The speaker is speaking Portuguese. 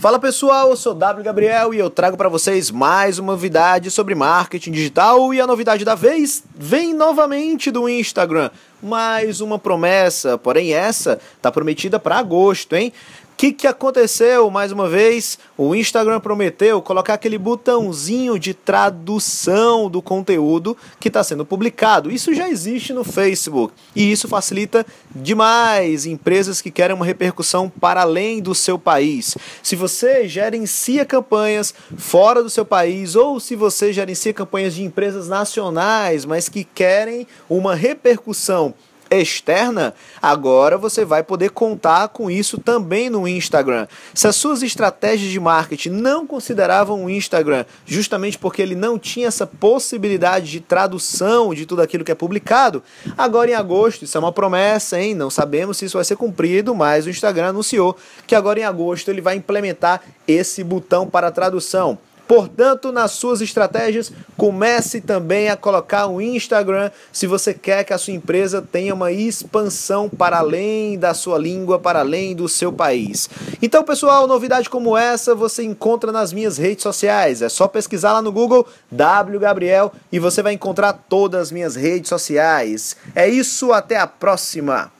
Fala pessoal, eu sou W Gabriel e eu trago para vocês mais uma novidade sobre marketing digital e a novidade da vez vem novamente do Instagram. Mais uma promessa, porém essa tá prometida para agosto, hein? O que, que aconteceu? Mais uma vez, o Instagram prometeu colocar aquele botãozinho de tradução do conteúdo que está sendo publicado. Isso já existe no Facebook e isso facilita demais empresas que querem uma repercussão para além do seu país. Se você gerencia campanhas fora do seu país ou se você gerencia campanhas de empresas nacionais, mas que querem uma repercussão externa, agora você vai poder contar com isso também no Instagram. Se as suas estratégias de marketing não consideravam o Instagram, justamente porque ele não tinha essa possibilidade de tradução de tudo aquilo que é publicado, agora em agosto, isso é uma promessa, hein? Não sabemos se isso vai ser cumprido, mas o Instagram anunciou que agora em agosto ele vai implementar esse botão para tradução. Portanto, nas suas estratégias, comece também a colocar o Instagram se você quer que a sua empresa tenha uma expansão para além da sua língua, para além do seu país. Então, pessoal, novidade como essa você encontra nas minhas redes sociais. É só pesquisar lá no Google W Gabriel e você vai encontrar todas as minhas redes sociais. É isso, até a próxima.